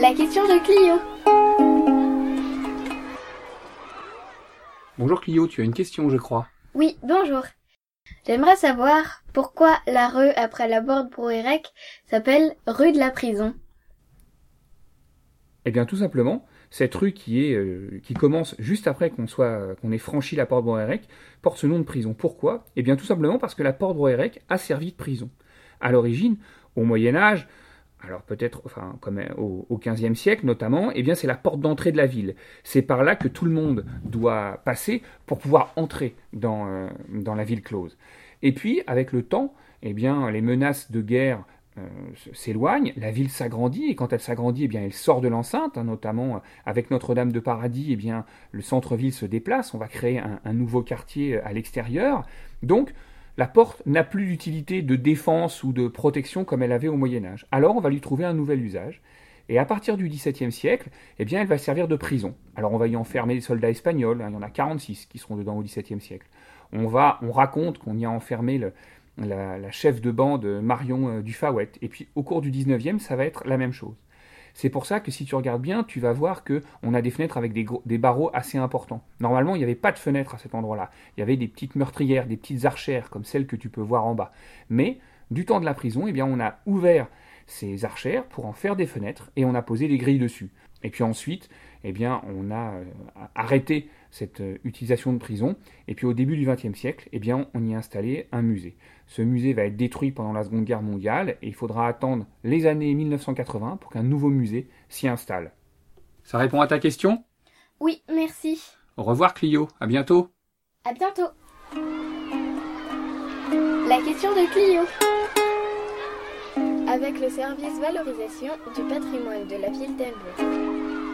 La question de Clio. Bonjour Clio, tu as une question, je crois. Oui, bonjour. J'aimerais savoir pourquoi la rue après la porte Brouérec s'appelle rue de la prison. Eh bien, tout simplement, cette rue qui est euh, qui commence juste après qu'on soit qu'on ait franchi la porte Broérec porte ce nom de prison. Pourquoi? Eh bien, tout simplement parce que la porte Broérec a servi de prison. À l'origine, au Moyen Âge, alors peut-être, enfin, comme au, au XVe siècle notamment, eh bien, c'est la porte d'entrée de la ville. C'est par là que tout le monde doit passer pour pouvoir entrer dans, euh, dans la ville close. Et puis, avec le temps, eh bien, les menaces de guerre euh, s'éloigne, la ville s'agrandit, et quand elle s'agrandit, eh bien, elle sort de l'enceinte, hein, notamment euh, avec Notre-Dame de Paradis, eh bien, le centre-ville se déplace, on va créer un, un nouveau quartier euh, à l'extérieur. Donc, la porte n'a plus d'utilité de défense ou de protection comme elle avait au Moyen Âge. Alors, on va lui trouver un nouvel usage. Et à partir du XVIIe siècle, eh bien, elle va servir de prison. Alors, on va y enfermer des soldats espagnols. Hein, il y en a 46 qui seront dedans au XVIIe siècle. On va, on raconte qu'on y a enfermé la, chef de bande Marion euh. Et puis au cours du 19e, ça va être la même chose. C'est pour ça que si tu regardes bien, tu vas voir que on a des fenêtres avec des, barreaux assez importants. Normalement, il n'y avait pas de fenêtres à cet endroit-là. Il y avait des petites meurtrières, des petites archères comme celles que tu peux voir en bas. Mais du temps de la prison, eh bien, on a ouvert ces archères pour en faire des fenêtres et on a posé des grilles dessus. Et puis ensuite, eh bien, on a euh, arrêté cette euh, utilisation de prison. Et puis au début du XXe siècle, eh bien, on y a installé un musée. Ce musée va être détruit pendant la Seconde Guerre mondiale et il faudra attendre les années 1980 pour qu'un nouveau musée s'y installe. Ça répond à ta question? Oui, merci. Au revoir Clio, à bientôt. À bientôt. La question de Clio. Avec le service valorisation du patrimoine de la ville d'Elbeuf.